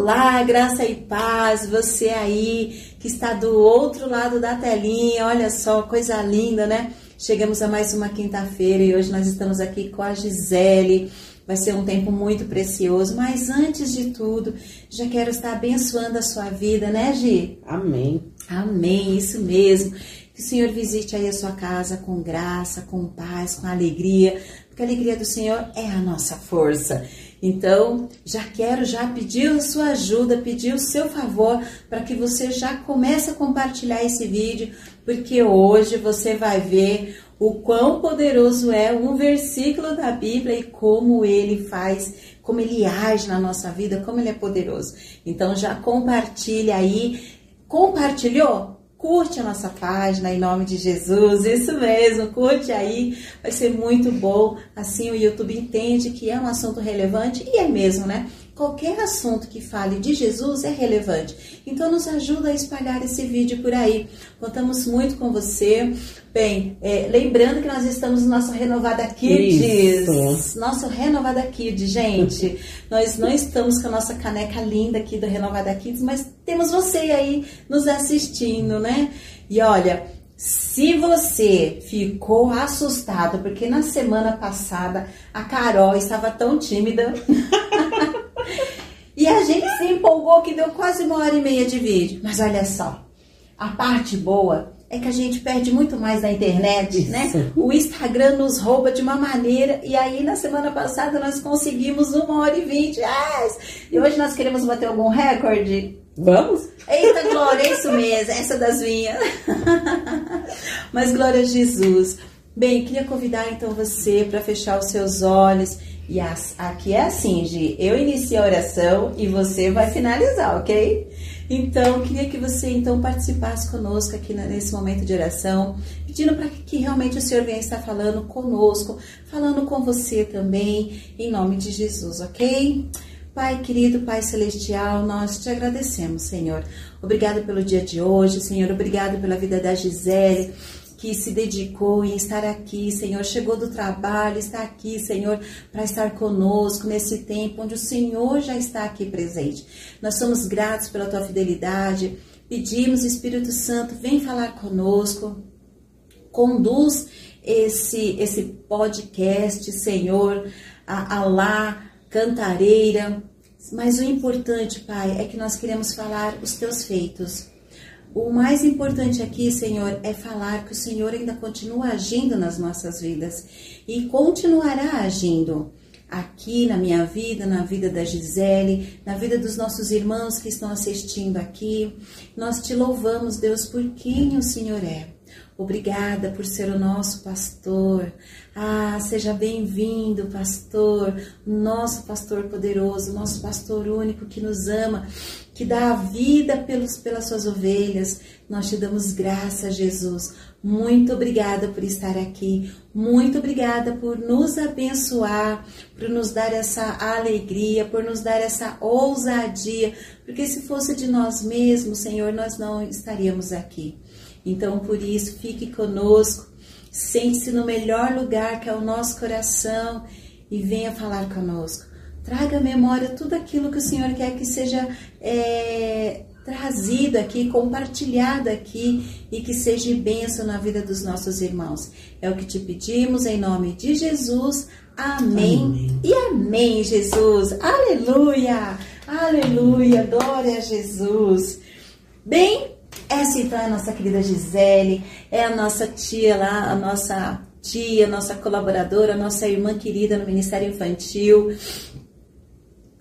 Olá, graça e paz, você aí que está do outro lado da telinha, olha só, coisa linda, né? Chegamos a mais uma quinta-feira e hoje nós estamos aqui com a Gisele. Vai ser um tempo muito precioso, mas antes de tudo, já quero estar abençoando a sua vida, né, Gi? Amém. Amém, isso mesmo. Que o Senhor visite aí a sua casa com graça, com paz, com alegria, porque a alegria do Senhor é a nossa força. Então, já quero já pedir a sua ajuda, pedir o seu favor para que você já comece a compartilhar esse vídeo, porque hoje você vai ver o quão poderoso é um versículo da Bíblia e como ele faz, como ele age na nossa vida, como ele é poderoso. Então já compartilha aí. Compartilhou? Curte a nossa página em nome de Jesus, isso mesmo, curte aí, vai ser muito bom. Assim o YouTube entende que é um assunto relevante e é mesmo, né? Qualquer assunto que fale de Jesus é relevante. Então nos ajuda a espalhar esse vídeo por aí. Contamos muito com você. Bem, é, lembrando que nós estamos no nosso Renovada Kids. Isso. Nosso Renovada Kids, gente. nós não estamos com a nossa caneca linda aqui do Renovada Kids, mas temos você aí nos assistindo, né? E olha, se você ficou assustado porque na semana passada a Carol estava tão tímida empolgou que deu quase uma hora e meia de vídeo. Mas olha só, a parte boa é que a gente perde muito mais na internet, Isso. né? O Instagram nos rouba de uma maneira e aí na semana passada nós conseguimos uma hora e vinte. Yes! E hoje nós queremos bater algum recorde? Vamos? Eita, Glória, é isso mesmo, essa das minhas. Mas glória a Jesus. Bem, queria convidar então você para fechar os seus olhos e as, aqui é assim, Gi, eu inicio a oração e você vai finalizar, ok? Então, queria que você então participasse conosco aqui nesse momento de oração, pedindo para que realmente o Senhor venha estar falando conosco, falando com você também, em nome de Jesus, ok? Pai querido, Pai celestial, nós te agradecemos, Senhor. Obrigado pelo dia de hoje, Senhor. Obrigado pela vida da Gisele que se dedicou em estar aqui, Senhor, chegou do trabalho, está aqui, Senhor, para estar conosco nesse tempo onde o Senhor já está aqui presente. Nós somos gratos pela tua fidelidade, pedimos, Espírito Santo, vem falar conosco, conduz esse, esse podcast, Senhor, a, a lá, cantareira. Mas o importante, Pai, é que nós queremos falar os teus feitos o mais importante aqui, Senhor, é falar que o Senhor ainda continua agindo nas nossas vidas e continuará agindo aqui na minha vida, na vida da Gisele, na vida dos nossos irmãos que estão assistindo aqui. Nós te louvamos, Deus, por quem o Senhor é. Obrigada por ser o nosso pastor. Ah, seja bem-vindo, pastor, nosso pastor poderoso, nosso pastor único que nos ama, que dá a vida pelos, pelas suas ovelhas. Nós te damos graça, Jesus. Muito obrigada por estar aqui. Muito obrigada por nos abençoar, por nos dar essa alegria, por nos dar essa ousadia, porque se fosse de nós mesmos, Senhor, nós não estaríamos aqui. Então, por isso, fique conosco, sente-se no melhor lugar que é o nosso coração e venha falar conosco. Traga à memória tudo aquilo que o Senhor quer que seja é, trazido aqui, compartilhado aqui e que seja bênção na vida dos nossos irmãos. É o que te pedimos em nome de Jesus. Amém. amém. E amém, Jesus. Aleluia. Aleluia. Glória a Jesus. Bem, essa então é a nossa querida Gisele, é a nossa tia lá, a nossa tia, nossa colaboradora, nossa irmã querida no Ministério Infantil.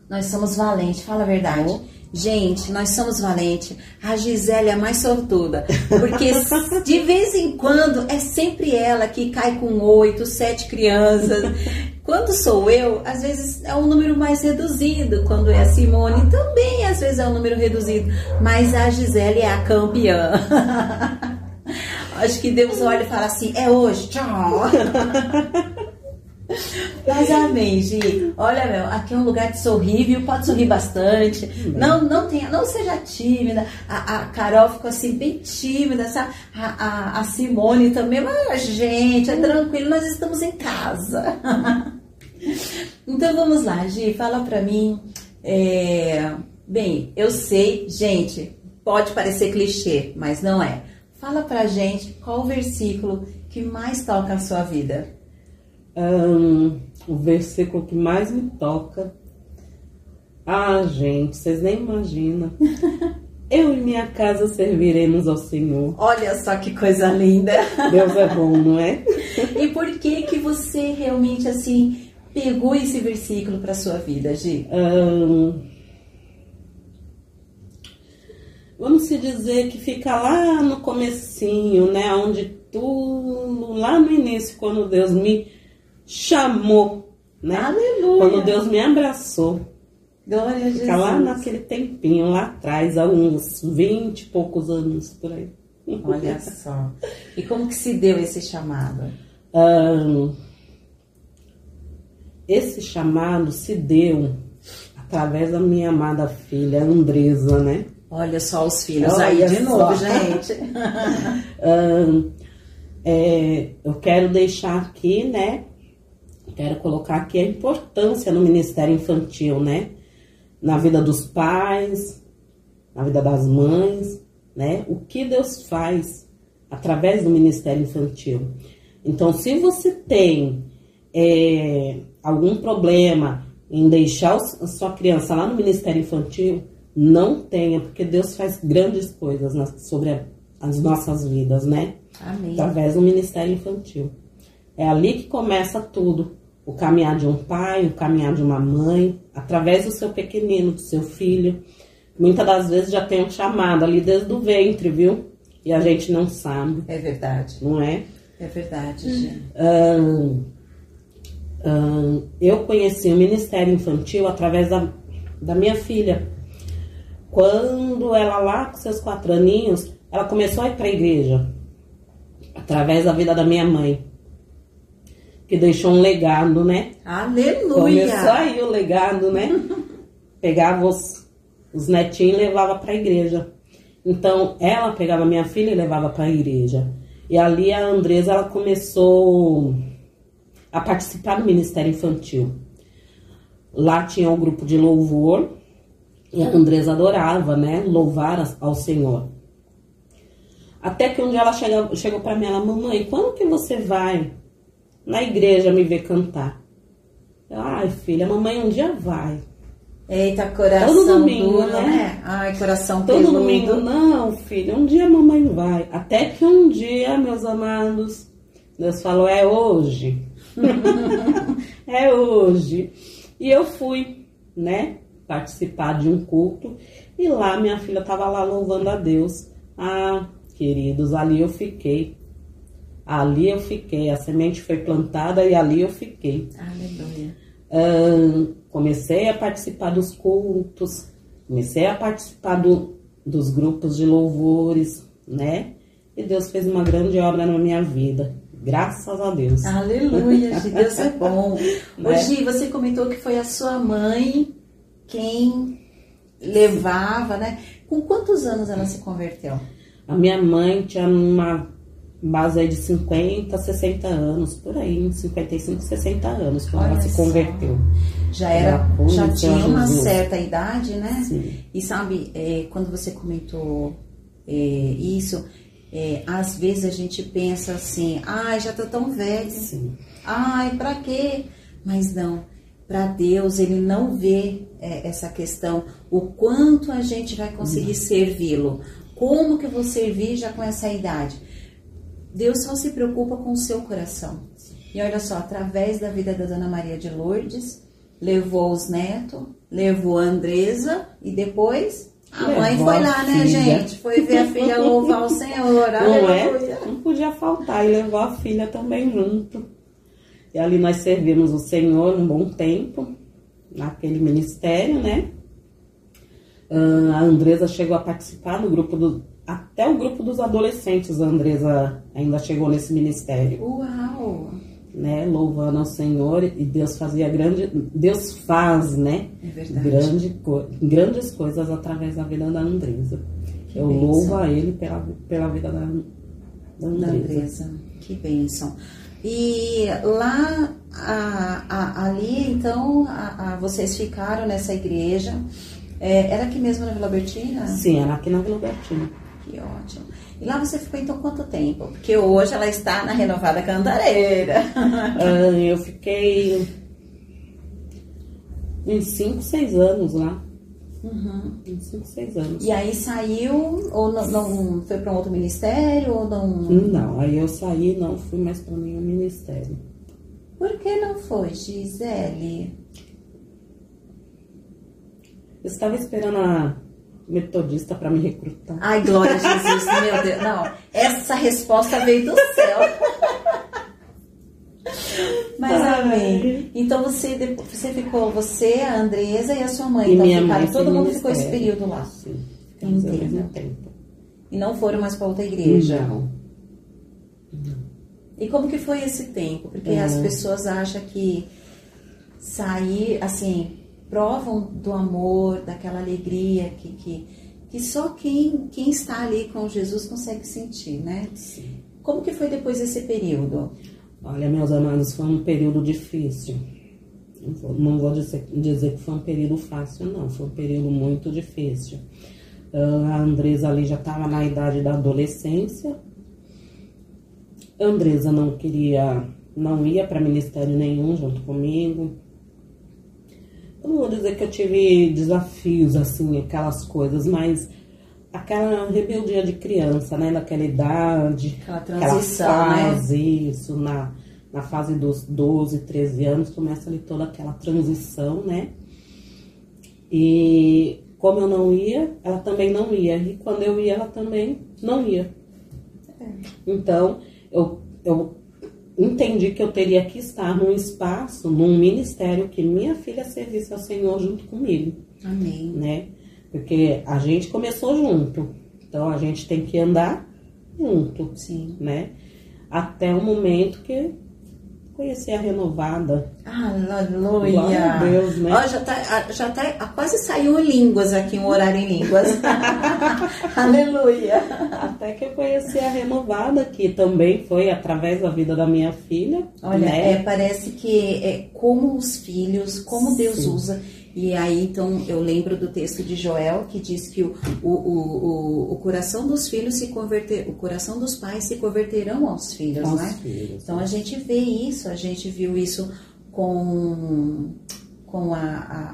Nós somos valentes, fala a verdade. Gente, nós somos valentes. A Gisele é a mais sortuda. Porque de vez em quando é sempre ela que cai com oito, sete crianças. Quando sou eu, às vezes é um número mais reduzido. Quando é a Simone, também às vezes é um número reduzido. Mas a Gisele é a campeã. Acho que Deus olha e fala assim: é hoje, tchau. Mas amém, Gi. Olha, meu, aqui é um lugar de sorrir, viu? Pode sorrir bastante. Não, não tenha, não seja tímida. A, a Carol ficou assim, bem tímida? A, a, a Simone também, mas, gente, é tranquilo, nós estamos em casa. então vamos lá, Gi, fala pra mim. É, Bem, eu sei, gente, pode parecer clichê, mas não é. Fala pra gente qual o versículo que mais toca a sua vida. Um, o versículo que mais me toca. Ah, gente, vocês nem imaginam. Eu e minha casa serviremos ao Senhor. Olha só que coisa linda. Deus é bom, não é? e por que que você realmente assim pegou esse versículo para sua vida, Gi? Um, vamos se dizer que fica lá no comecinho, né, onde tudo lá no início, quando Deus me chamou, né? Aleluia. Quando Deus me abraçou. Glória a Jesus. Fica lá naquele tempinho, lá atrás, há uns 20 e poucos anos por aí. Olha só. E como que se deu esse chamado? Um, esse chamado se deu através da minha amada filha Andresa, né? Olha só os filhos Olha aí de novo, gente. Um, é, eu quero deixar aqui, né? Quero colocar aqui a importância no Ministério Infantil, né? Na vida dos pais, na vida das mães, né? O que Deus faz através do Ministério Infantil. Então, se você tem é, algum problema em deixar a sua criança lá no Ministério Infantil, não tenha, porque Deus faz grandes coisas na- sobre a- as nossas vidas, né? Amém. através do Ministério Infantil. É ali que começa tudo. O caminhar de um pai, o caminhar de uma mãe, através do seu pequenino, do seu filho. Muitas das vezes já tem um chamado ali desde o ventre, viu? E a gente não sabe, É verdade. não é? É verdade, gente. Ahn, ahn, eu conheci o Ministério Infantil através da, da minha filha. Quando ela lá com seus quatro aninhos, ela começou a ir para a igreja. Através da vida da minha mãe. Que deixou um legado, né? Aleluia. Começou aí o legado, né? Pegava os, os netinhos e levava para a igreja. Então, ela pegava minha filha e levava para a igreja. E ali a Andresa ela começou a participar do Ministério Infantil. Lá tinha um grupo de louvor e a Andresa adorava, né? Louvar ao Senhor. Até que um dia ela chega, chegou para mim, ela, mamãe, quando que você vai na igreja me ver cantar? Ai, filha, a mamãe um dia vai. Eita, coração Todo domingo, duro, né? né? Ai, coração Todo peludo. domingo, não, filha, um dia a mamãe vai. Até que um dia, meus amados, Deus falou, é hoje. é hoje. E eu fui, né, participar de um culto. E lá minha filha estava lá louvando a Deus. Ah, queridos, ali eu fiquei. Ali eu fiquei. A semente foi plantada e ali eu fiquei. Aleluia. Comecei a participar dos cultos, comecei a participar do- dos grupos de louvores, né? E Deus fez uma grande obra na minha vida. Graças a Deus. Aleluia, Deus é bom. Né? Ô, Gi, você comentou que foi a sua mãe quem levava, né? Com quantos anos ela se converteu? A minha mãe tinha uma base aí de 50, 60 anos, por aí, uns 55, 60 anos, quando ela Olha se só. converteu. Já era, Ela já Senhor tinha uma Jesus. certa idade, né? Sim. E sabe, é, quando você comentou é, isso, é, às vezes a gente pensa assim, ai, já tô tão velho, Sim. ai, pra quê? Mas não, pra Deus ele não vê é, essa questão, o quanto a gente vai conseguir servi-lo, como que eu vou servir já com essa idade. Deus só se preocupa com o seu coração. E olha só, através da vida da Dona Maria de Lourdes, levou os netos, levou a Andresa e depois a Levou mãe foi lá, né, filha. gente? Foi ver a filha louvar o Senhor. Não é? Não podia faltar e levou a filha também junto. E ali nós servimos o Senhor um bom tempo, naquele ministério, né? Ah, a Andresa chegou a participar do grupo do. Até o grupo dos adolescentes, a Andresa ainda chegou nesse ministério, Uau! né? Louvando ao Senhor e Deus fazia grande. Deus faz, né? É verdade. Grande, grandes coisas através da vida da Andresa. Que Eu louvo a Ele pela, pela vida da, da Da Andresa. Andresa. Que bênção. E lá, a- a- ali, então, a- vocês ficaram nessa igreja É, era aqui mesmo na Vila Bertina? Sim, era aqui na Vila Bertina. Que ótimo. E lá você ficou então quanto tempo? Porque hoje ela está na renovada Cantareira. Eu fiquei uns 5, 6 anos lá. Uhum. Uns 5, 6 anos. E aí saiu, ou não, não foi para um outro ministério, ou não. Não, aí eu saí não fui mais para nenhum ministério. Por que não foi, Gisele? Eu estava esperando a metodista para me recrutar. Ai, glória a Jesus, meu Deus. Não, essa resposta veio do céu. Mas Ai. amém. Então você, você ficou, você, a Andresa e a sua mãe. E então minha ficaram, mãe todo mundo ficou esse ministério. período lá. Sim, Entendo. E não foram mais para outra igreja. Não. E como que foi esse tempo? Porque É. as pessoas acham que sair, assim, provam do amor, daquela alegria que, que, que só quem, quem está ali com Jesus consegue sentir, né? Sim. Como que foi depois desse período? Olha, meus amados, foi um período difícil. Não vou, dizer, dizer que foi um período fácil, não. Foi um período muito difícil. Ah, a Andresa ali já estava na idade da adolescência. A Andresa não queria, não ia para ministério nenhum junto comigo. Eu não vou dizer que eu tive desafios, assim, aquelas coisas, mas aquela rebeldia de criança, né? Naquela idade. Aquela transição, né? aquela fase, Isso, na, na fase dos 12, 13 anos, começa ali toda aquela transição, né? E como eu não ia, ela também não ia. E quando eu ia, ela também não ia. Então, eu, eu entendi que eu teria que estar num espaço, num ministério que minha filha servisse ao Senhor junto comigo Amém. né? Porque a gente começou junto, então a gente tem que andar junto, Sim. né? Até o momento que conheci a renovada. Aleluia. Glória a Deus, né? Ó, já tá, já tá, quase saiu em línguas aqui, um horário em línguas. Aleluia. Até que eu conheci a renovada, que também foi através da vida da minha filha. Olha, né? é, parece que é como os filhos, como Deus Sim. usa. E aí, então, eu lembro do texto de Joel que diz que o, o, o, o, coração dos filhos se converter, o coração dos pais se converterão aos filhos, Aos né? filhos. Então a gente vê isso, a gente viu isso com, com a,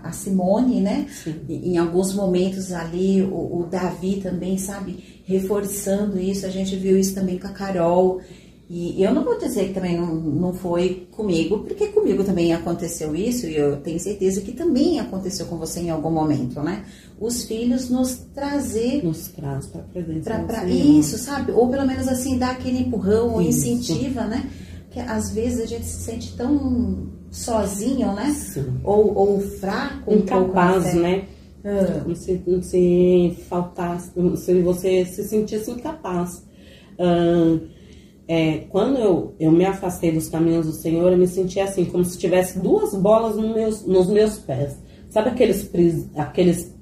a, a Simone, né? E- Em alguns momentos ali, o, o Davi também, sabe, reforçando isso. A gente viu isso também com a Carol. E eu não vou dizer que também não, não foi comigo, porque comigo também aconteceu isso, e eu tenho certeza que também aconteceu com você em algum momento, né? Os filhos nos trazer Nos traz para a presença Senhor. isso, sabe? Ou pelo menos assim, dar aquele empurrão ou Isso. incentiva, né? Que às vezes a gente se sente tão sozinho, né? Sim. Ou, ou fraco, um Incapaz, fé. né? Ah, Como se, se faltasse, se você se sentisse incapaz. Ah, é, quando eu, eu me afastei dos caminhos do Senhor, eu me sentia assim, como se tivesse duas bolas no meus, nos meus pés. Sabe aqueles, pris, aqueles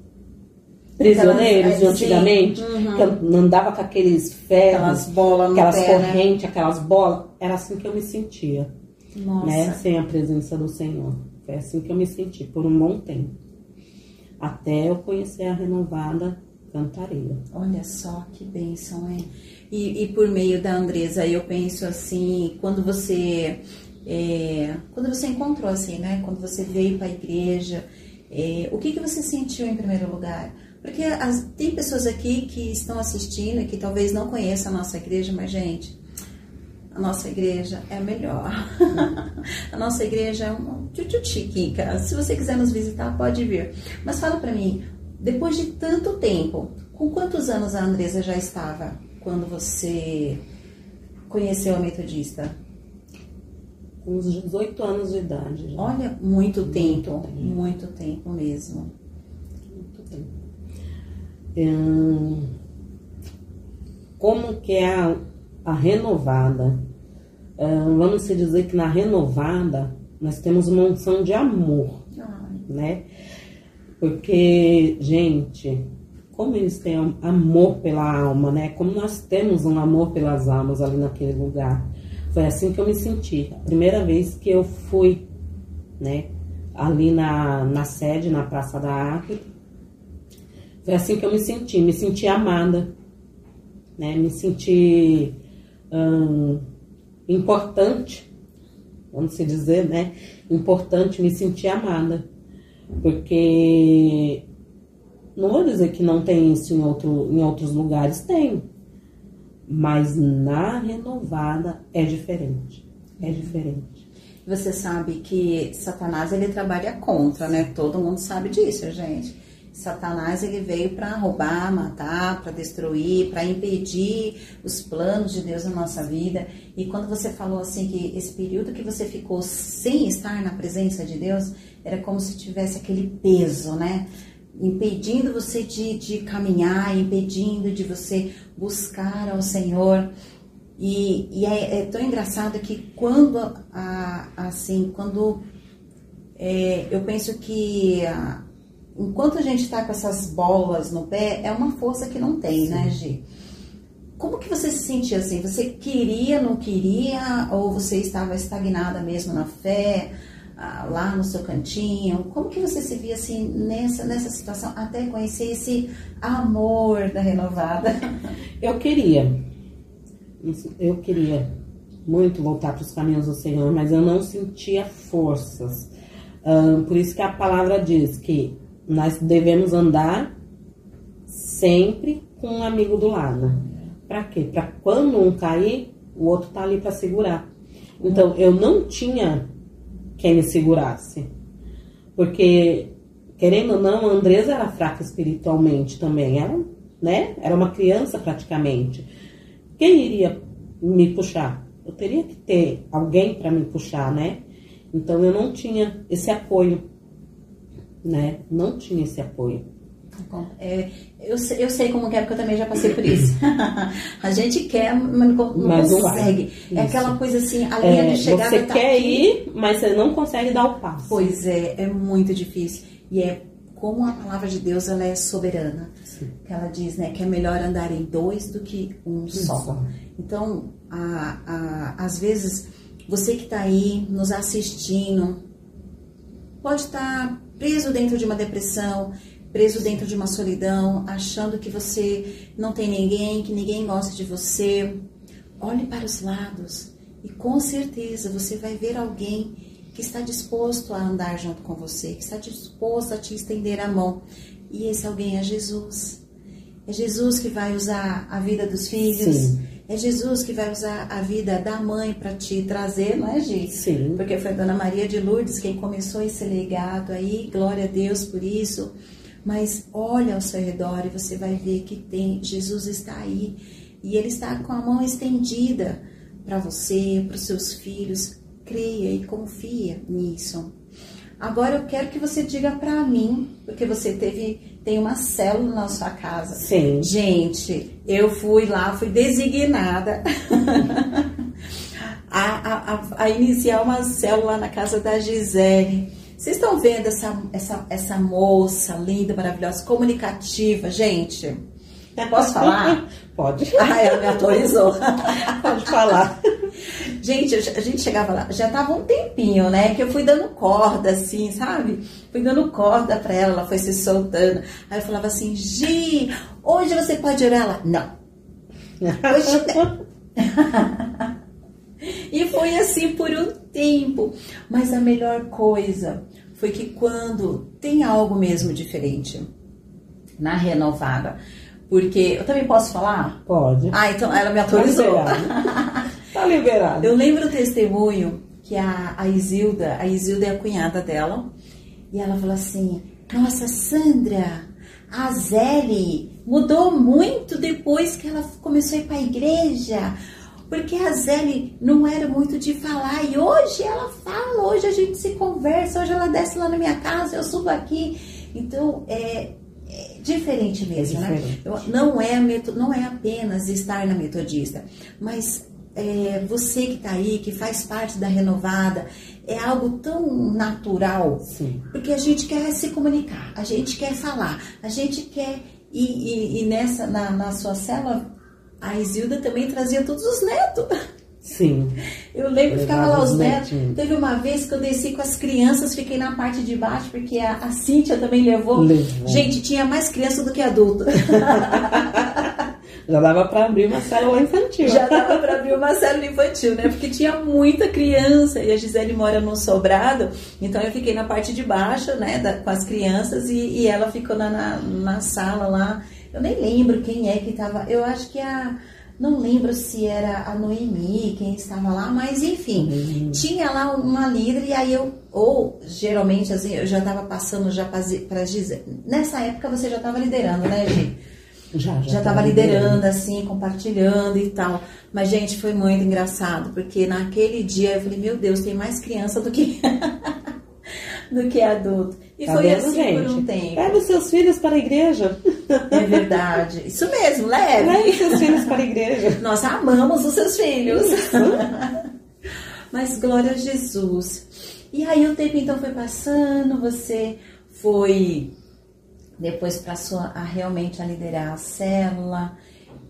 prisioneiros de é, antigamente? uhum. Que andava com aqueles ferros, aquelas bolas no aquelas pé, né? correntes, aquelas bolas. Era assim que eu me sentia Nossa. né, sem a presença do Senhor. Foi assim que eu me senti por um bom tempo. Até eu conhecer a renovada cantareira. Olha só que bênção, hein? E, e por meio da Andresa, eu penso assim, quando você é, quando você encontrou assim, né? Quando você veio para a igreja, é, o que, que você sentiu em primeiro lugar? Porque as- tem pessoas aqui que estão assistindo e que talvez não conheçam a nossa igreja, mas gente, a nossa igreja é a melhor. a nossa igreja é um tchutchutiquica. Se você quiser nos visitar, pode vir. Mas fala pra mim, depois de tanto tempo, com quantos anos a Andresa já estava quando você conheceu a metodista? Com uns 18 anos de idade. Já. Olha, muito tempo, tempo. muito tempo mesmo. Muito tempo. Hum, como que é a, a renovada? Hum, vamos se dizer que na renovada nós temos uma unção de amor. Né? Porque, gente, como eles têm am- amor pela alma, né? Como nós temos um amor pelas almas ali naquele lugar. Foi assim que eu me senti. A primeira vez que eu fui, né? Ali na, na sede, na Praça da Árvore, Foi assim que eu me senti, me senti amada, né? Me senti hum, importante, vamos se dizer, né? Importante me sentir amada. Porque não vou dizer que não tem isso em, outro, em outros lugares, tem. Mas na renovada é diferente. É diferente. Você sabe que Satanás ele trabalha contra, né? Todo mundo sabe disso, gente. Satanás ele veio para roubar, matar, para destruir, para impedir os planos de Deus na nossa vida. E quando você falou assim que esse período que você ficou sem estar na presença de Deus, era como se tivesse aquele peso, né? Impedindo você de, de caminhar, impedindo de você buscar ao Senhor. E, e é, é, tão engraçado que quando, a, assim, quando é, eu penso que a, enquanto a gente está com essas bolas no pé, é uma força que não tem, né, Sim. né, Gi? Como que você se sentia assim? Você queria, não queria? Ou você estava estagnada mesmo na fé, ah, lá no seu cantinho? Como que você se via assim nessa, nessa situação, até conhecer esse amor da renovada? Eu queria. Eu queria muito voltar para os caminhos do Senhor, mas eu não sentia forças. Por isso que a palavra diz que nós devemos andar sempre com um amigo do lado. Para quê? Para quando um cair, o outro tá ali para segurar. Então, eu não tinha quem me segurasse. Porque, querendo ou não, a Andresa era fraca espiritualmente também. Era, né? Era uma criança praticamente. Quem iria me puxar? Eu teria que ter alguém para me puxar, né? Então, eu não tinha esse apoio né? Não tinha esse apoio. É, eu, eu sei como é, porque eu também já passei por isso. a gente quer, mas não, mas consegue. Não é aquela coisa assim, a linha é, de chegada Você tá quer aqui. ir, mas você não consegue dar o passo. Pois é, é muito difícil. E é como a palavra de Deus ela é soberana. Sim. Ela diz né, que é melhor andar em dois do que um só. Então, a, a, às vezes, você que está aí nos assistindo, pode estar tá preso dentro de uma depressão, preso dentro de uma solidão, achando que você não tem ninguém, que ninguém gosta de você. Olhe para os lados e com certeza você vai ver alguém que está disposto a andar junto com você, que está disposto a te estender a mão. E esse alguém é Jesus. É Jesus que vai usar a vida dos filhos. Sim é Jesus que vai usar a vida da mãe para te trazer, não é, Gi? Sim. Porque foi a Dona Maria de Lourdes quem começou esse legado aí, glória a Deus por isso. Mas olha ao seu redor e você vai ver que tem Jesus está aí e ele está com a mão estendida para você, para os seus filhos. Creia e confia nisso. Agora eu quero que você diga para mim, porque você teve tem uma célula na sua casa. Sim. Gente, eu fui lá, fui designada a, a, a, iniciar uma célula na casa da Gisele. Vocês estão vendo essa, essa, essa moça linda, maravilhosa, comunicativa, gente? Posso falar? Pode. Ah, ela me autorizou. Pode falar. Gente, a gente chegava lá, já tava um tempinho, né? Que eu fui dando corda, assim, sabe? Fui dando corda pra ela, ela foi se soltando. Aí eu falava assim, Gi, hoje você pode orar? Ela, não. Hoje e foi assim por um tempo. Mas a melhor coisa foi que quando tem algo mesmo diferente na renovada, porque eu também posso falar? Pode. Ah, então ela me autorizou. Tá liberado. Eu lembro o testemunho que a, a Isilda, a Isilda é a cunhada dela, e ela falou assim: Nossa, Sandra, a Zeli mudou muito depois que ela começou a ir para a igreja. Porque a Zeli não era muito de falar e hoje ela fala, hoje a gente se conversa, hoje ela desce lá na minha casa, eu subo aqui. Então, é, é diferente mesmo, é diferente. né? Não é, não é apenas estar na metodista, mas é, você que está aí, que faz parte da renovada, é algo tão natural, Sim. porque a gente quer se comunicar, a gente quer falar, a gente quer. E, e, e nessa, na, na sua célula, a Isilda também trazia todos os netos. Sim. Eu lembro que ficava lá os os netos. netinhos. Teve uma vez que eu desci com as crianças, fiquei na parte de baixo, porque a, a Cíntia também levou. Levou. Gente, tinha mais criança do que adulto. Já dava pra abrir uma célula infantil. Já dava para abrir uma célula infantil, né? Porque tinha muita criança e a Gisele mora num sobrado, então eu fiquei na parte de baixo, né, da- com as crianças e, e ela ficou na, na, na sala lá. Eu nem lembro quem é que estava. Eu acho que a. Não lembro se era a Noemi quem estava lá, mas enfim, tinha lá uma líder e aí eu, ou geralmente assim, eu já estava passando já para Gisele. Nessa época você já estava liderando, né, Gi? Já, já estava liderando, assim, compartilhando e tal. Mas, gente, foi muito engraçado, porque naquele dia eu falei, meu Deus, tem mais criança do que, do que adulto. E Tá foi vendo, assim gente? por um tempo. Leve os seus filhos para a igreja. É verdade. Isso mesmo, leve. Leve os seus filhos para a igreja. Nós amamos os seus filhos. Mas glória a Jesus. E aí o tempo então foi passando, você foi depois passou a realmente a liderar a célula.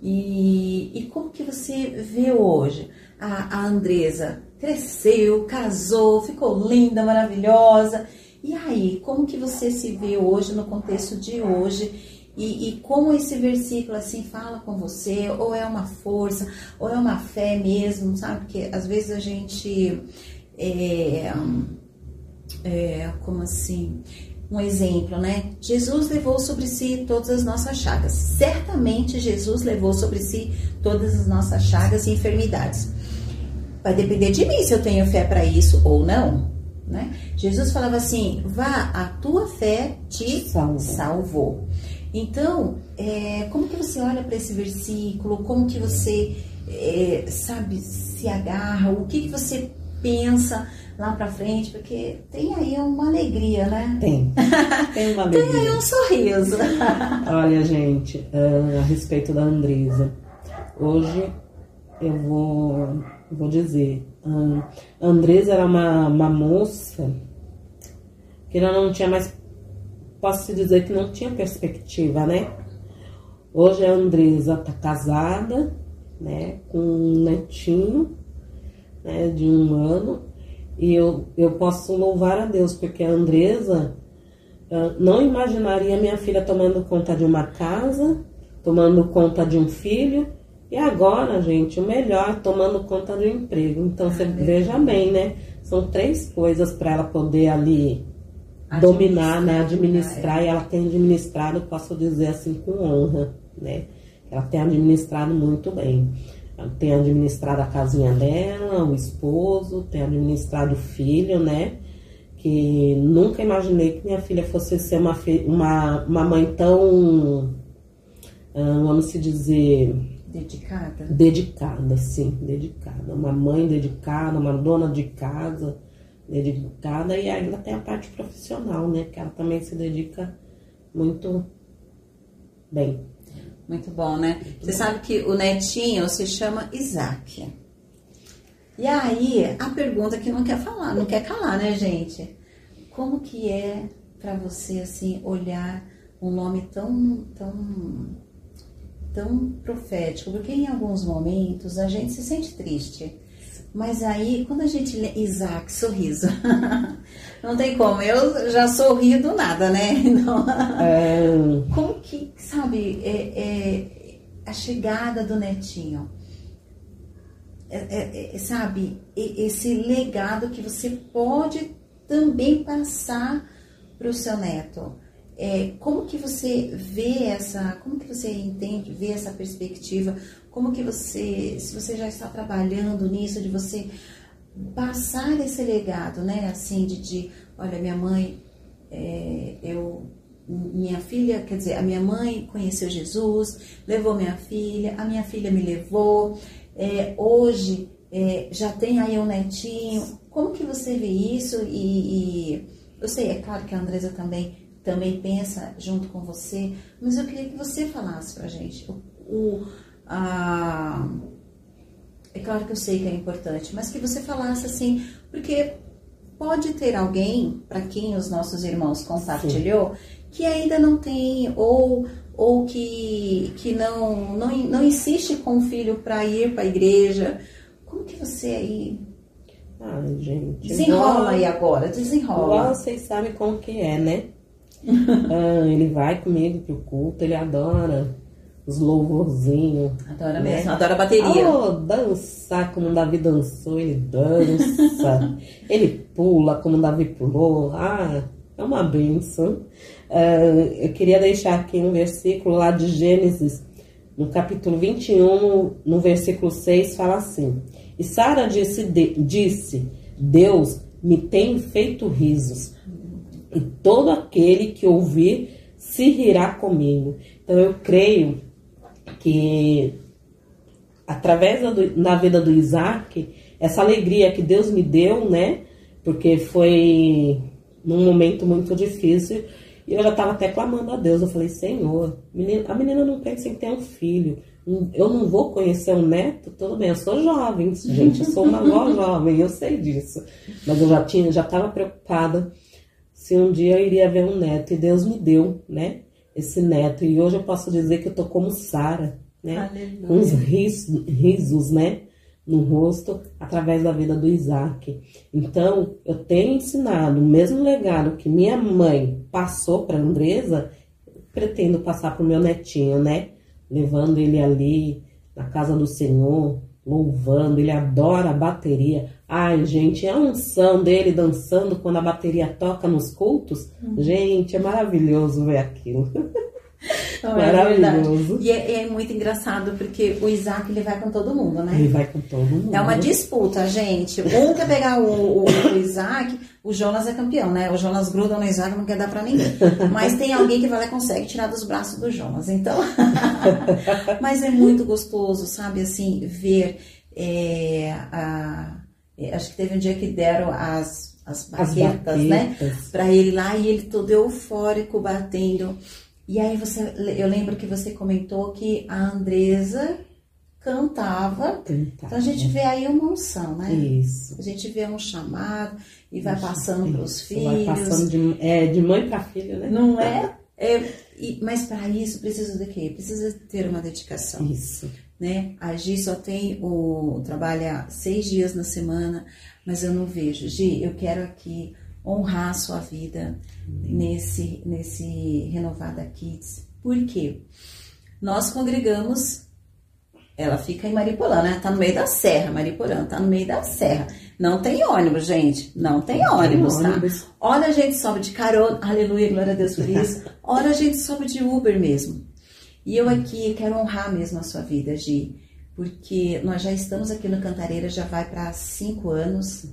E, e como que você vê hoje? A, a Andresa cresceu, casou, ficou linda, maravilhosa. E aí, como que você se vê hoje no contexto de hoje? E, e como esse versículo assim fala com você? Ou é uma força, ou é uma fé mesmo, sabe? Porque às vezes a gente é, é, como assim? Um exemplo, né? Jesus levou sobre si todas as nossas chagas. Certamente Jesus levou sobre si todas as nossas chagas e enfermidades. Vai depender de mim se eu tenho fé para isso ou não, né? Jesus falava assim: vá, a tua fé te Salvou. salvou. Então, é, como que você olha para esse versículo? Como que você, é, sabe, se agarra? O que, que você pensa lá para frente? Porque tem aí uma alegria, né? Tem. Tem uma Tem aí alegria. um sorriso. Olha, gente, ah, a respeito da Andresa. Hoje eu vou, vou dizer. ah, a Andresa era uma, uma moça que ela não tinha mais. Posso dizer que não tinha perspectiva, né? Hoje a Andresa tá casada, né? Com um netinho, né? De um ano. E eu, eu posso louvar a Deus, porque a Andresa não imaginaria minha filha tomando conta de uma casa, tomando conta de um filho e agora, gente, o melhor, tomando conta de um emprego. Então você veja bem, né? São três coisas para ela poder ali dominar, né? Administrar e ela tem administrado, posso dizer assim, com honra, né? Ela tem administrado muito bem. Tem administrado a casinha dela, o esposo, tem administrado o filho, né? que nunca imaginei que minha filha fosse ser uma, uma, uma mãe tão, ah, vamos se dizer, Dedicada. dedicada, sim, dedicada. Uma mãe dedicada, uma dona de casa dedicada e ainda tem a parte profissional, né? Que ela também se dedica muito bem. Muito bom, né? Você sabe que o netinho se chama Isaac. E aí, a pergunta que não quer falar, não quer calar, né, gente? Como que é pra você, assim, olhar um nome tão, tão, tão profético? Porque em alguns momentos a gente se sente triste. Mas aí, quando a gente lê Isaac, sorriso. Não tem como. Eu já sorrio do nada, né? Então, É, como que, sabe, é, é, a chegada do netinho? É, é, é, sabe, esse legado que você pode também passar para o seu neto. É, como que você vê essa, como que você entende, vê essa perspectiva? Como que você, se você já está trabalhando nisso, de você passar esse legado, né? Assim, de, de olha, minha mãe, é, eu, minha filha, quer dizer, a minha mãe conheceu Jesus, levou minha filha, a minha filha me levou, é, hoje é, já tem aí um netinho. Como que você vê isso? E, e eu sei, é claro que a Andresa também também pensa junto com você, mas eu queria que você falasse pra gente o, o a, é claro que eu sei que é importante, mas que você falasse assim, porque pode ter alguém para quem os nossos irmãos compartilhou que ainda não tem ou ou que, que não, não não insiste com o filho para ir para a igreja. Como que você aí. Ai, gente. Desenrola igual- aí agora, desenrola. vocês sabem como que é, né? Ah, ele vai comigo pro culto, ele adora os louvorzinhos. Adora né? mesmo, adora bateria. Oh, dançar como o Davi dançou, ele dança. ele pula como o Davi pulou. Ah, é uma benção. Ah, eu queria deixar aqui um versículo lá de Gênesis, no capítulo 21, no versículo 6, fala assim: E Sara disse, de- disse: Deus me tem feito risos, e todo aquele que ouvir se rirá comigo. Então eu creio que através da, na vida do Isaac, essa alegria que Deus me deu, né? Porque foi num momento muito difícil e eu já estava até clamando a Deus. Eu falei, Senhor, menina- a menina não pensa em ter um filho. Um- Eu não vou conhecer um neto, tudo bem, eu sou jovem, gente, eu sou uma avó jovem, eu sei disso. Mas eu já tinha, já estava preocupada se um dia eu iria ver um neto. E Deus me deu, né? Esse neto. E hoje eu posso dizer que eu tô como Sara, né? Aleluia. Com uns risos, risos, né? No rosto, através da vida do Isaac. Então, eu tenho ensinado o mesmo legado que minha mãe passou para Andresa, pretendo passar para o meu netinho, né? Levando ele ali na casa do Senhor, louvando. Ele adora a bateria. Ai, gente, a unção dele dançando quando a bateria toca nos cultos. Gente, é maravilhoso ver aquilo. É maravilhoso. E é, é muito engraçado porque o Isaac ele vai com todo mundo, né? Ele vai com todo mundo. É uma disputa, gente. Um quer pegar o, o- o Isaac, o Jonas é campeão, né? O Jonas gruda no Isaac, não quer dar pra ninguém. Mas tem alguém que vai lá e consegue tirar dos braços do Jonas. Então. Mas é muito gostoso, sabe, assim, ver. é, a- é, acho que teve um dia que deram as, as As baquetas, né? baquetas. Pra ele lá e ele todo eufórico batendo. E aí você, eu lembro que você comentou que a Andresa cantava. Então a gente vê aí uma unção, né? Isso. A gente vê um chamado e vai passando para os Isso, Vai filhos. passando de, é, de mãe para filho, né? Não é? É, e- mas para isso precisa de quê? Precisa ter uma dedicação, Isso. Né? A Gi só tem o trabalha seis dias na semana, mas eu não vejo. Gi, eu quero aqui honrar a sua vida nesse nesse renovada Kids. Por quê? Nós congregamos ela fica em Mariporã, né? Tá no meio da serra, Mariporã, tá no meio da serra. Não tem ônibus, gente. Não tem ônibus, tá? ônibus. Hora a gente sobe de carona, aleluia, glória a Deus por isso. Hora a gente sobe de Uber mesmo. E eu aqui quero honrar mesmo a sua vida, Gi, porque nós já estamos aqui no Cantareira, já vai para cinco anos.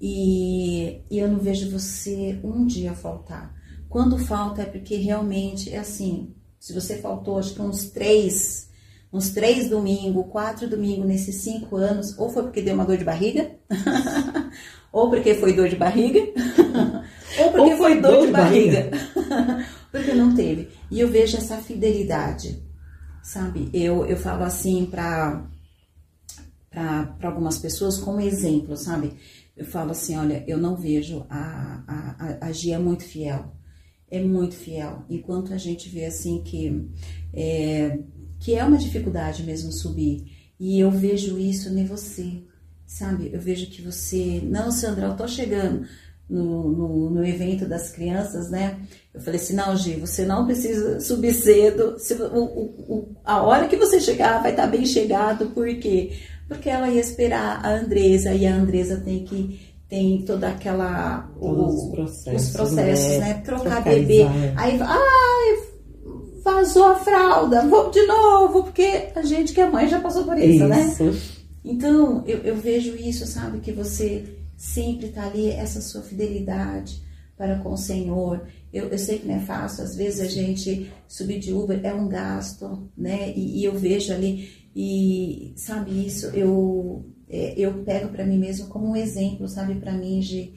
E, e eu não vejo você um dia faltar. Quando falta é porque realmente é assim. Se você faltou, acho que uns três, uns três domingos, quatro domingos nesses cinco anos, ou foi porque deu uma dor de barriga, ou porque foi dor de barriga, ou porque Ou foi foi dor de barriga, porque não teve. E eu vejo essa fidelidade, sabe? Eu, eu falo assim para algumas pessoas como exemplo, sabe? Eu falo assim, olha, eu não vejo a, a, a, a Gia é muito fiel, é muito fiel. Enquanto a gente vê assim que é, que é uma dificuldade mesmo subir, e eu vejo isso em você, sabe? Eu vejo que você, não, Sandra, eu tô chegando no, no, no evento das crianças, né? Eu falei assim, não, Gi, você não precisa subir cedo, se, o, o, a hora que você chegar vai estar bem chegado, por quê? Porque ela ia esperar a Andresa e a Andresa tem que tem toda aquela o- os processos, os processos, né? né? Trocar bebê. Aí, ai, vazou a fralda, vou de novo, porque a gente que é mãe já passou por isso, né? Isso. Então, eu, eu vejo isso, sabe? Que você sempre tá ali, essa sua fidelidade para com o Senhor. Eu, eu sei que não é fácil, às vezes a gente subir de Uber é um gasto, né? E, e eu vejo ali, e sabe isso, eu, é, eu pego para mim mesmo como um exemplo, sabe? Para mim, de.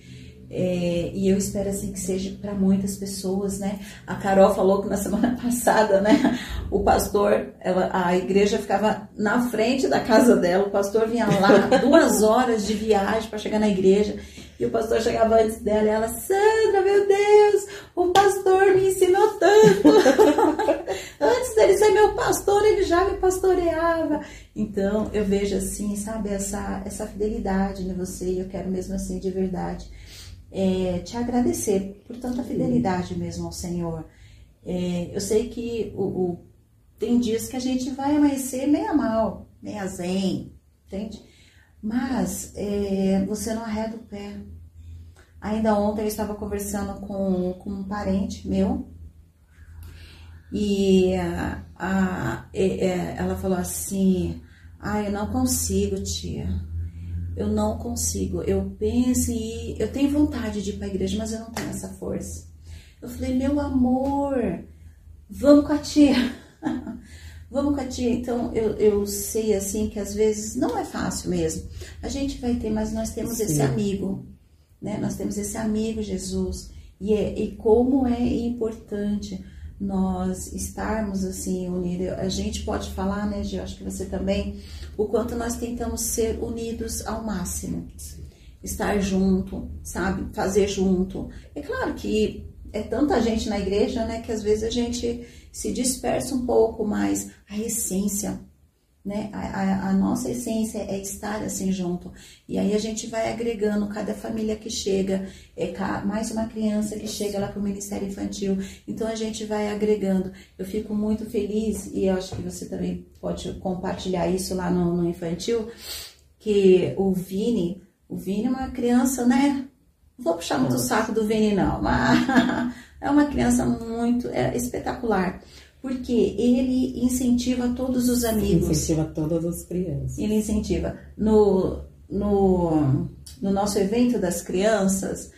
É, e eu espero assim que seja para muitas pessoas, né? A Carol falou que na semana passada, né? O pastor, ela, a igreja ficava na frente da casa dela, o pastor vinha lá duas horas de viagem para chegar na igreja e o pastor chegava antes dela e ela, Sandra, meu Deus, o pastor me ensinou tanto. antes dele ser meu pastor, ele já me pastoreava. Então, eu vejo assim, sabe, essa, essa fidelidade em você, e eu quero mesmo assim, de verdade, é, te agradecer por tanta fidelidade mesmo ao Senhor. É, eu sei que o, o, tem dias que a gente vai amanhecer meia mal, meia zen, entende? Mas é, você não arreda o pé. Ainda ontem eu estava conversando com, com um parente meu e a, a, ela falou assim: Ah, eu não consigo, tia. Eu não consigo. Eu penso ir, eu tenho vontade de ir para a igreja, mas eu não tenho essa força. Eu falei: Meu amor, vamos com a tia. vamos com a tia. Então eu, eu sei assim que às vezes não é fácil mesmo. A gente vai ter, mas nós temos Sim. esse amigo, né? Nós temos esse amigo Jesus. E, é, e como é importante nós estarmos assim unidos. A gente pode falar, né, Gil, acho que você também, o quanto nós tentamos ser unidos ao máximo. Estar junto, sabe? Fazer junto. É claro que é tanta gente na igreja, né, que às vezes a gente se dispersa um pouco, mas a essência né? A, a, a, nossa essência é estar assim junto. E aí a gente vai agregando cada família que chega, é mais uma criança que chega lá para o Ministério Infantil. Então a gente vai agregando. Eu fico muito feliz, e eu acho que você também pode compartilhar isso lá no, no infantil, que o Vini, o Vini é uma criança, né? Não vou puxar muito o saco do Vini, não, mas é uma criança muito é, espetacular porque ele incentiva todos os amigos. Incentiva todas as crianças. Ele incentiva. No, no, no nosso evento das crianças,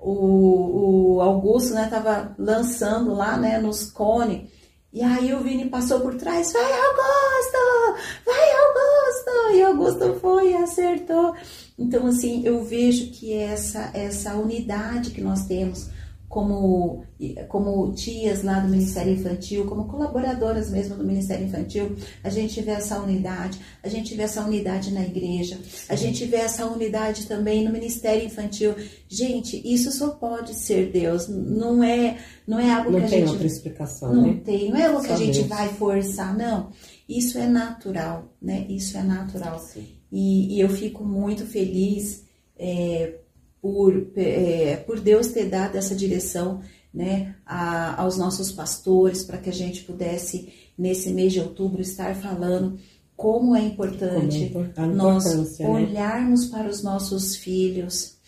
o, o Augusto estava né, lançando lá né, nos cone. E aí o Vini passou por trás, vai Augusto, vai Augusto! E Augusto foi e acertou. Então, assim, eu vejo que essa, essa unidade que nós temos como, como tias lá do Ministério Infantil, como colaboradoras mesmo do Ministério Infantil, a gente vê essa unidade, a gente vê essa unidade na igreja, a gente vê essa unidade também no Ministério Infantil. Gente, isso só pode ser Deus, não é, não é algo não que a gente. Não tem outra explicação, não né? tem, não é algo só que a gente Deus. vai forçar, não. Isso é natural, né? Isso é natural. E, e, eu fico muito feliz. É, por, é, por Deus ter dado essa direção né, a, aos nossos pastores para que a gente pudesse, nesse mês de outubro, estar falando como é importante como é nós né? olharmos para os nossos filhos,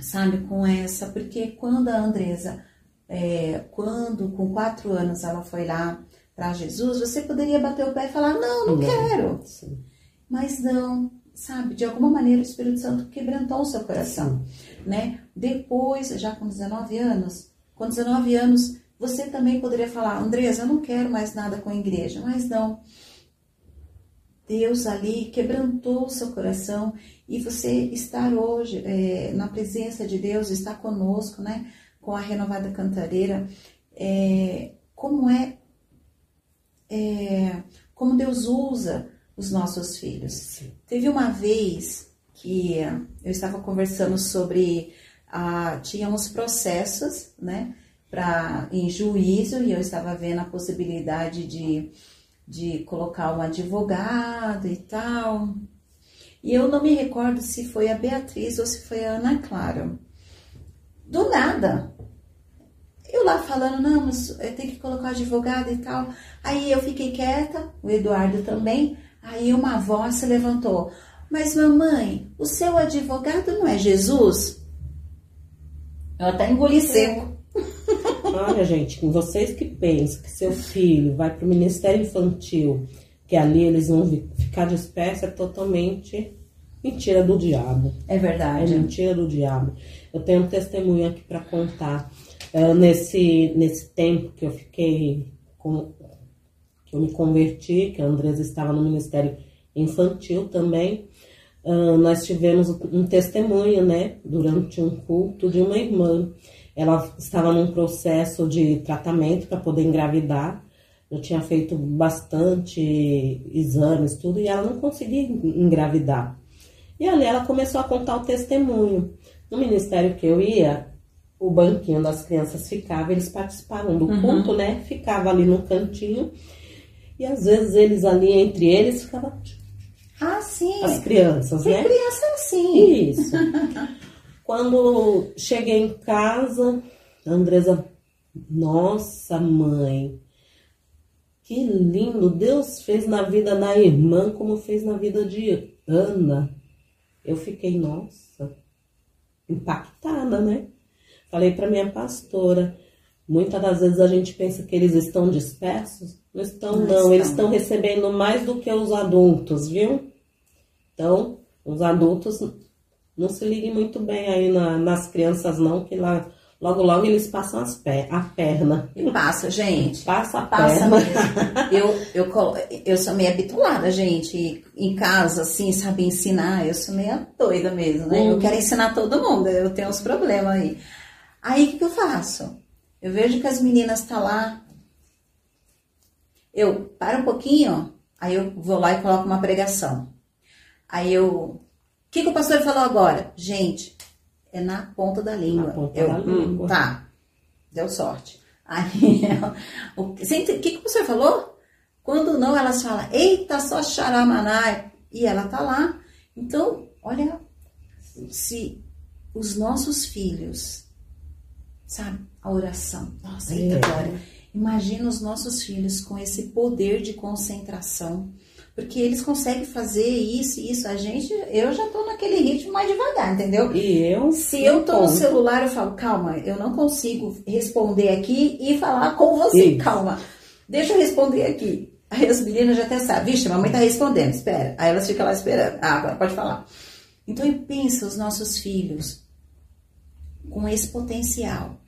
sabe, com essa, porque quando a Andresa, é, quando com quatro anos ela foi lá para Jesus, você poderia bater o pé e falar, não, não, não quero. Sim. Mas não, sabe, de alguma maneira o Espírito Santo quebrantou o seu coração, né? Depois, já com 19 anos, com 19 anos, você também poderia falar, Andresa, eu não quero mais nada com a igreja, mas não. Deus ali quebrantou o seu coração e você estar hoje é, na presença de Deus, estar conosco, né? Com a renovada cantareira, é, como é, é, como Deus usa os nossos filhos. Sim. Teve uma vez que eu estava conversando sobre ah, tínhamos processos, né, para em juízo e eu estava vendo a possibilidade de, de colocar um advogado e tal. E eu não me recordo se foi a Beatriz ou se foi a Ana Clara. Do nada. Eu lá falando, não, mas eu tenho que colocar advogado e tal. Aí eu fiquei quieta, o Eduardo também. Aí uma voz se levantou: Mas mamãe, o seu advogado não é Jesus? Eu até engoli seco. Olha, gente, vocês que pensam que seu filho vai para o Ministério Infantil, que ali eles vão ficar dispersos, é totalmente mentira do diabo. É verdade. É mentira do diabo. Eu tenho um testemunho aqui para contar. Uh, nesse, nesse tempo que eu fiquei com, que eu me converti, que a Andresa estava no Ministério Infantil também, uh, nós tivemos um testemunho, né, durante um culto de uma irmã. Ela estava num processo de tratamento para poder engravidar. Eu tinha feito bastante exames, tudo, e ela não conseguia engravidar. E ali ela começou a contar o testemunho. No ministério que eu ia, o banquinho das crianças ficava, eles participavam do uhum. culto, né? Ficava ali no cantinho E às vezes eles ali, entre eles, ficavam Ah, sim. as crianças, Tem né? criança assim. Isso. Quando cheguei em casa, a Andresa, nossa mãe, que lindo! Deus fez na vida da irmã como fez na vida de Ana. Eu fiquei, nossa, impactada, né? Falei para minha pastora, muitas das vezes a gente pensa que eles estão dispersos. Não estão, Não não. Eles estão recebendo mais do que os adultos, viu? Então, os adultos não se liguem muito bem aí na- nas crianças, não, que lá logo logo eles passam as per a perna. E passa, gente. Passa a Passa perna. mesmo. Eu, eu, eu sou meio habituada, gente, em casa, assim, sabe, ensinar. Eu sou meio doida mesmo, né? Eu Uhum. quero ensinar todo mundo, eu tenho uns problemas aí. Aí, o que, que eu faço? Eu vejo que as meninas estão lá. Eu paro um pouquinho, aí eu vou lá e coloco uma pregação. Aí eu. O que, que o pastor falou agora? Gente, é na ponta da língua. Na ponta eu, da hum, língua. Tá, deu sorte. Aí, o você o que, que o pastor falou? Quando não, elas falam, eita, só xaramaná. E ela tá lá. Então, olha, se os nossos filhos, sabe, a oração. Nossa, eita, É. Glória. Imagina os nossos filhos com esse poder de concentração. Porque eles conseguem fazer isso e isso. A gente, eu já tô naquele ritmo mais devagar, entendeu? E eu. Se eu tô no celular, eu falo, calma, eu não consigo responder aqui e falar com você. Isso. Calma, deixa eu responder aqui. Aí as meninas já até sabem, vixe, mamãe tá respondendo, espera. Aí elas ficam lá esperando. Ah, agora pode falar. Então, pensa os nossos filhos com esse potencial.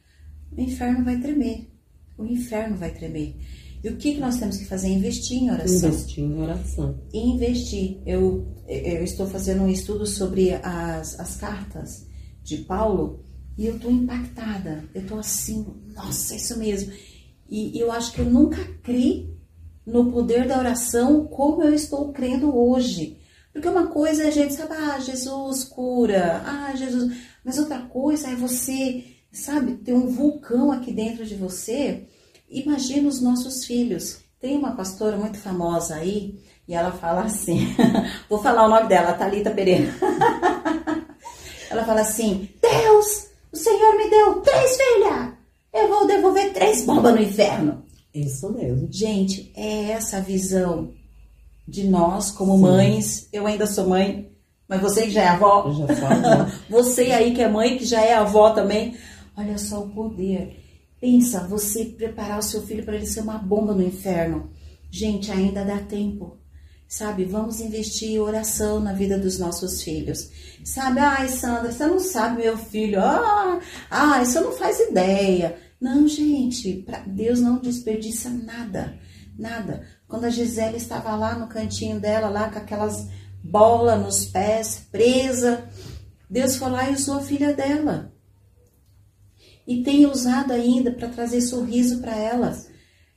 O inferno vai tremer. O inferno vai tremer. E o que, que nós temos que fazer? Investir em oração Investir em oração. investir. Eu, eu estou fazendo um estudo sobre as, as cartas de Paulo e eu estou impactada. Eu estou assim, nossa, é isso mesmo. E eu acho que eu nunca criei no poder da oração como eu estou crendo hoje. Porque uma coisa é a gente sabe, ah, Jesus cura, ah, Jesus. Mas outra coisa é você, sabe, ter um vulcão aqui dentro de você. Imagina os nossos filhos. Tem uma pastora muito famosa aí, e ela fala assim: vou falar o nome dela, Thalita Pereira. ela fala assim: Deus, o Senhor me deu três filhas, eu vou devolver três bombas no inferno. Isso mesmo. Gente, é essa visão de nós como Sim. mães. Eu ainda sou mãe, mas você que já é avó, Eu já falo. você aí que é mãe, que já é avó também, olha só o poder. Pensa, você preparar o seu filho para ele ser uma bomba no inferno. Gente, ainda dá tempo. Sabe, vamos investir oração na vida dos nossos filhos. Sabe, ai, Sandra, você não sabe meu filho. Ah, ai, você não faz ideia. Não, gente, Deus não desperdiça nada. Nada. Quando a Gisele estava lá no cantinho dela, lá com aquelas bolas nos pés, presa, Deus foi lá e usou a filha dela. E tem usado ainda para trazer sorriso para ela.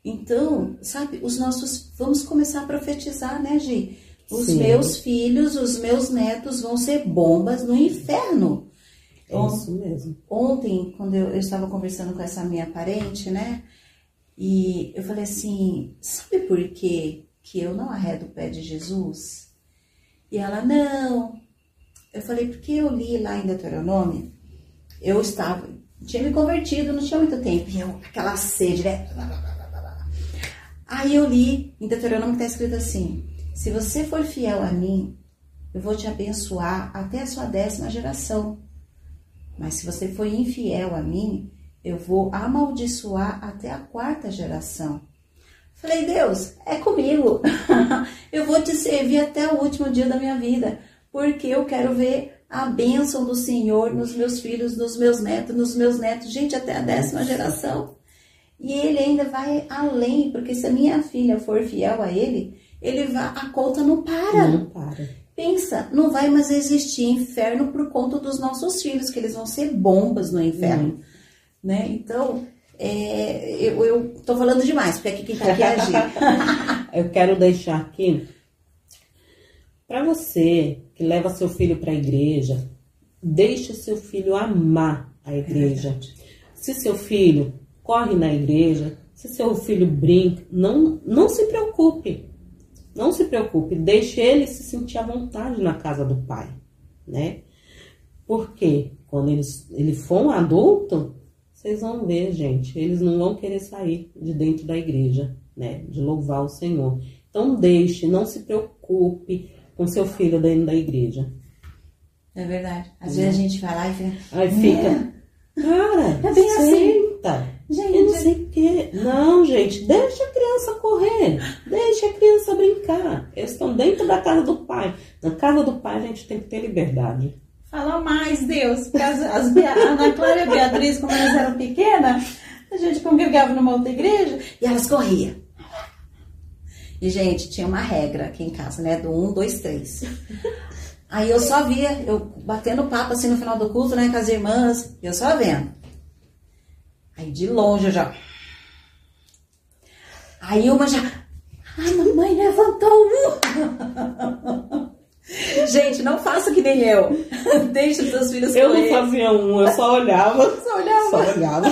Então, sabe, os nossos. Vamos começar a profetizar, né, Gi? Os Sim. meus filhos, os meus netos vão ser bombas no inferno. É isso mesmo. Ontem, quando eu, eu estava conversando com essa minha parente, né? E eu falei assim: sabe por que, que eu não arredo o pé de Jesus? E ela, não. Eu falei, porque eu li lá em Deuteronômio, eu estava, tinha me convertido, não tinha muito tempo, e eu, aquela sede, né? Aí eu li em Deuteronômio que está escrito assim: se você for fiel a mim, eu vou te abençoar até a sua décima geração. Mas se você for infiel a mim, eu vou amaldiçoar até a quarta geração. Falei, Deus, é comigo. eu vou te servir até o último dia da minha vida, porque eu quero ver a bênção do Senhor nos meus filhos, nos meus netos, nos meus netos, gente, até a décima geração. E ele ainda vai além, porque se a minha filha for fiel a ele, ele vai, a conta não para. Não para. Pensa, não vai mais existir inferno por conta dos nossos filhos, que eles vão ser bombas no inferno. Né? Então, é, eu, tô falando demais, porque aqui quem tá aqui é a Gi. Eu quero deixar aqui para você que leva seu filho para a igreja, deixe seu filho amar a igreja. Se seu filho corre na igreja, Se seu filho brinca, não, não se preocupe. Não se preocupe, deixe ele se sentir à vontade na casa do pai, né? Porque quando eles, ele for um adulto, vocês vão ver, gente, eles não vão querer sair de dentro da igreja, né? De louvar o Senhor. Então deixe, não se preocupe com seu filho dentro da igreja. É verdade. Às vezes a gente vai lá e fica. Aí fica, cara, É bem assim. senta. Gente, E não sei o quê. Não, gente, deixa a criança correr. Deixa a criança brincar. Eles estão dentro da casa do pai. Na casa do pai a gente tem que ter liberdade. Fala mais, Deus. Porque as, as, Bea- a Ana Clara e a Beatriz, quando elas eram pequenas, a gente congregava numa outra igreja e elas corriam. E, gente, tinha uma regra aqui em casa, né? Do um, dois, três. Aí eu só via, eu batendo papo assim no final do culto, né? Com as irmãs, eu só vendo. Aí de longe eu já. Aí uma já. Ai, mamãe levantou um. Gente, não faça que nem eu. Deixa os seus filhos Eu não fazia um, eu só olhava. Só olhava. Só olhava.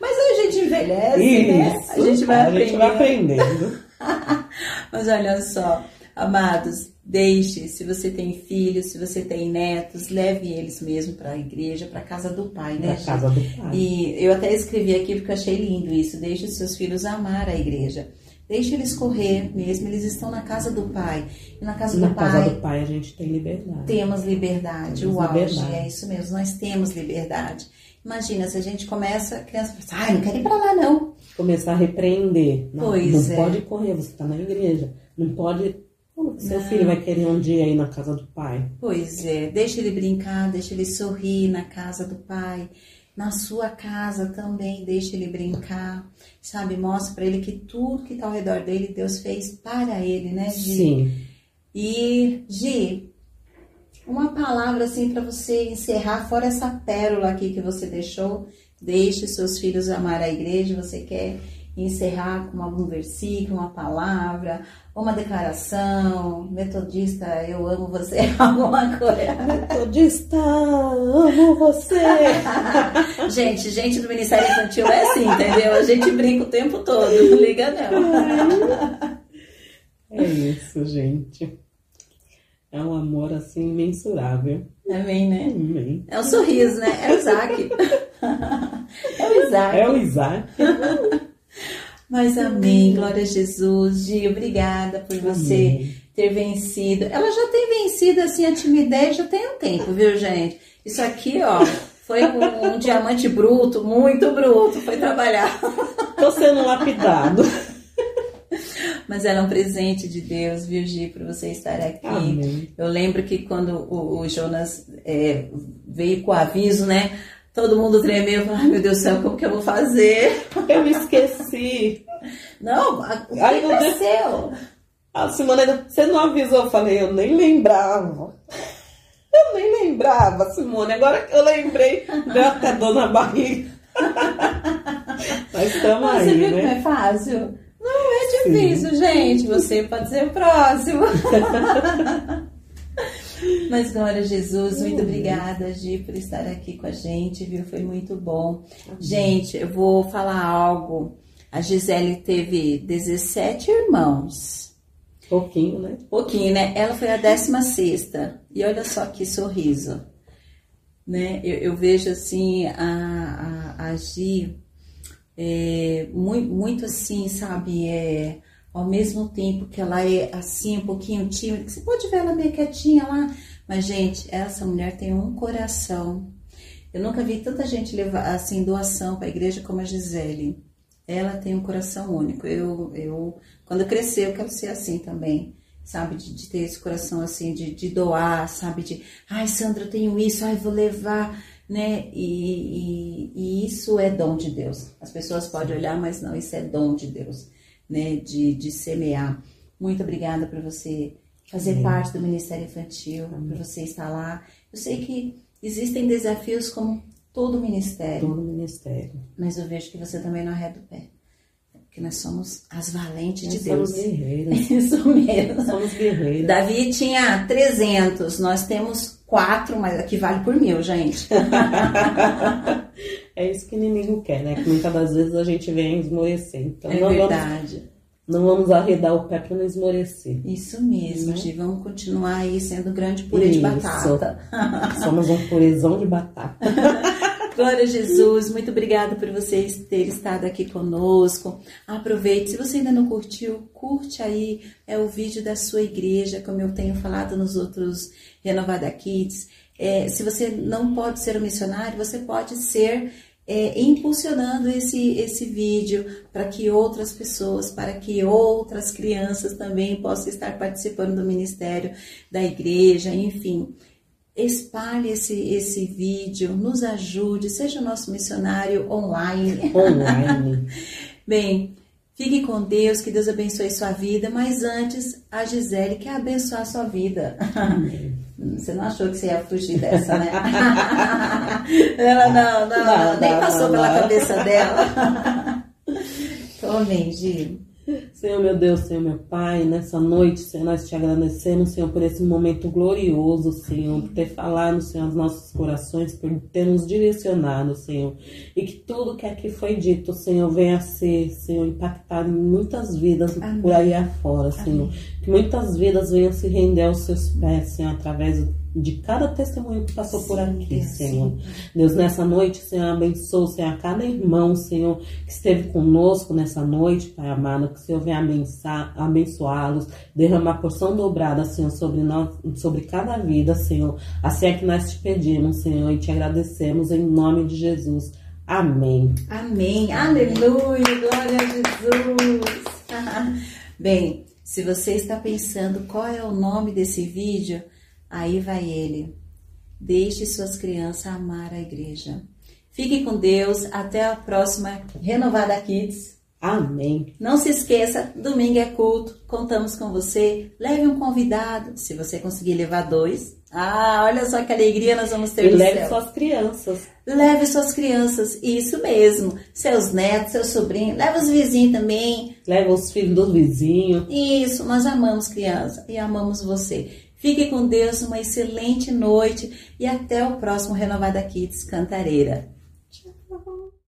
Mas aí a gente envelhece, né? A gente vai a gente vai aprendendo. Mas olha só, amados, deixe, se você tem filhos, se você tem netos, leve eles mesmo para a igreja, para a casa do pai, né? Gente? casa do pai. E eu até escrevi aqui porque eu achei lindo isso. Deixe os seus filhos amar a igreja. Deixe eles correr mesmo, eles estão na casa do pai. E na casa Na do casa pai do pai a gente tem liberdade. temos liberdade. Temos o auge, liberdade. é isso mesmo, nós temos liberdade. Imagina, se a gente começa, a criança pensa, ai, não quero ir pra lá não. Começar a repreender. Não, Pois não é. pode correr, você está na igreja. Não pode. Como seu Não. filho vai querer um dia ir na casa do pai? Pois é, deixa ele brincar, deixa ele sorrir na casa do pai. Na sua casa também, deixa ele brincar, sabe? Mostra pra ele que tudo que tá ao redor dele, Deus fez para ele, né, Gi? Sim. E, Gi, uma palavra assim para você encerrar, fora essa pérola aqui que você deixou. Deixe seus filhos amar a igreja. Você quer encerrar com algum versículo, uma palavra, uma declaração? Metodista, eu amo você, alguma coisa. Metodista, amo você. Gente, gente do Ministério Infantil é assim, entendeu? A gente brinca o tempo todo, não liga não. É isso, gente. É um amor assim imensurável. Amém, né? Amém. É um sorriso, né? É o Isaac. É o Isaac. É o Isaac. Mas amém, glória a Jesus. Gi, obrigada por você Amém. ter vencido. Ela já tem vencido assim a timidez já tem um tempo, viu, gente? Isso aqui, ó, foi um, um diamante bruto, muito bruto, foi trabalhar. Tô sendo lapidado. Mas ela é um presente de Deus, viu, Gi, por você estar aqui. Amém. Eu lembro que quando o, o Jonas é, veio com o aviso, né? Todo mundo tremeu, ai meu Deus do céu, como que eu vou fazer? Eu me esqueci. Não, a- o que Ai, meu Deus. aconteceu? A Simone, você não avisou? Eu falei, eu nem lembrava. Eu nem lembrava, Simone. Agora que eu lembrei, deu até dor na barriga. Mas estamos Você aí, viu como né? é fácil? Não é difícil, gente. Você pode ser o próximo. Mas glória a Jesus, muito obrigada, Gi, por estar aqui com a gente, viu? Foi muito bom. Gente, eu vou falar algo. A Gisele teve 17 irmãos. Pouquinho, né? Pouquinho, né? Ela foi a 16 E olha só que sorriso. Né? Eu, eu vejo assim a, a, a Gi é, muito, muito assim, sabe? É, ao mesmo tempo que ela é assim, um pouquinho tímida, você pode ver ela meio quietinha lá, mas, gente, essa mulher tem um coração. Eu nunca vi tanta gente levar assim doação para a igreja como a Gisele. Ela tem um coração único. Eu, eu quando eu crescer, eu quero ser assim também. Sabe, de, de ter esse coração assim, de, de doar, sabe, de ai, Sandra, eu tenho isso, ai, vou levar, né? E, e, e isso é dom de Deus. As pessoas podem olhar, mas não, isso é dom de Deus, né? De, de semear. Muito obrigada por você fazer Amém. parte do Ministério Infantil, por você estar lá. Eu sei que existem desafios como todo ministério, Todo ministério. mas eu vejo que você também não arreda o pé. Porque nós somos as valentes de Nós Deus. somos guerreiros. Isso mesmo. Somos guerreiros. Davi tinha 300, nós temos quatro, mas aqui vale por mil, gente. É isso que o inimigo quer, né? Que muitas das vezes a gente vem esmorecer. Então, é verdade. Vamos, não vamos arredar o pé para não esmorecer. Isso mesmo, né? Vamos continuar aí sendo grande purê isso. de batata. Somos um purezão de batata. Glória a Jesus, muito obrigada por vocês terem estado aqui conosco. Aproveite, se você ainda não curtiu, curte aí é o vídeo da sua igreja, como eu tenho falado nos outros Renovada Kids. É, se você não pode ser um missionário, você pode ser é, impulsionando esse, esse vídeo para que outras pessoas, para que outras crianças também possam estar participando do ministério da igreja, enfim espalhe esse, esse vídeo, nos ajude, seja o nosso missionário online. Online. Bem, fique com Deus, que Deus abençoe sua vida, mas antes, a Gisele quer abençoar a sua vida. Você não achou que você ia fugir dessa, né? Ela não, não, não, não nem passou pela cabeça dela. Tome, Gil. Senhor meu Deus, Senhor meu Pai, nessa noite, Senhor, nós te agradecemos, Senhor, por esse momento glorioso, Senhor, por ter falado, Senhor, aos nossos corações, por ter nos direcionado, Senhor, e que tudo que aqui foi dito, Senhor, venha a ser, Senhor, impactar muitas vidas Amém. por aí afora, Senhor, Amém. que muitas vidas venham se render aos seus pés, Senhor, através do de cada testemunho que passou sim, por aqui, Senhor. Sim. Deus, nessa noite, Senhor, abençoe, Senhor, a cada irmão, Senhor, que esteve conosco nessa noite, Pai amado, que o Senhor venha abençoá-los, derramar porção dobrada, Senhor, sobre, nós, sobre cada vida, Senhor. Assim é que nós te pedimos, Senhor, e te agradecemos em nome de Jesus. Amém. Amém. Aleluia. Glória a Jesus. Bem, se você está pensando qual é o nome desse vídeo, Aí vai ele. Deixe suas crianças amar a igreja. Fique com Deus. Até a próxima Renovada Kids. Amém. Não se esqueça, domingo é culto. Contamos com você. Leve um convidado, se você conseguir levar dois. Ah, olha só que alegria nós vamos ter. E leve céu. suas crianças. Leve suas crianças, isso mesmo. Seus netos, seus sobrinhos. Leve os vizinhos também. Leve os filhos do vizinho. Isso, nós amamos criança e amamos você. Fique com Deus, uma excelente noite e até o próximo Renovada Kids Cantareira.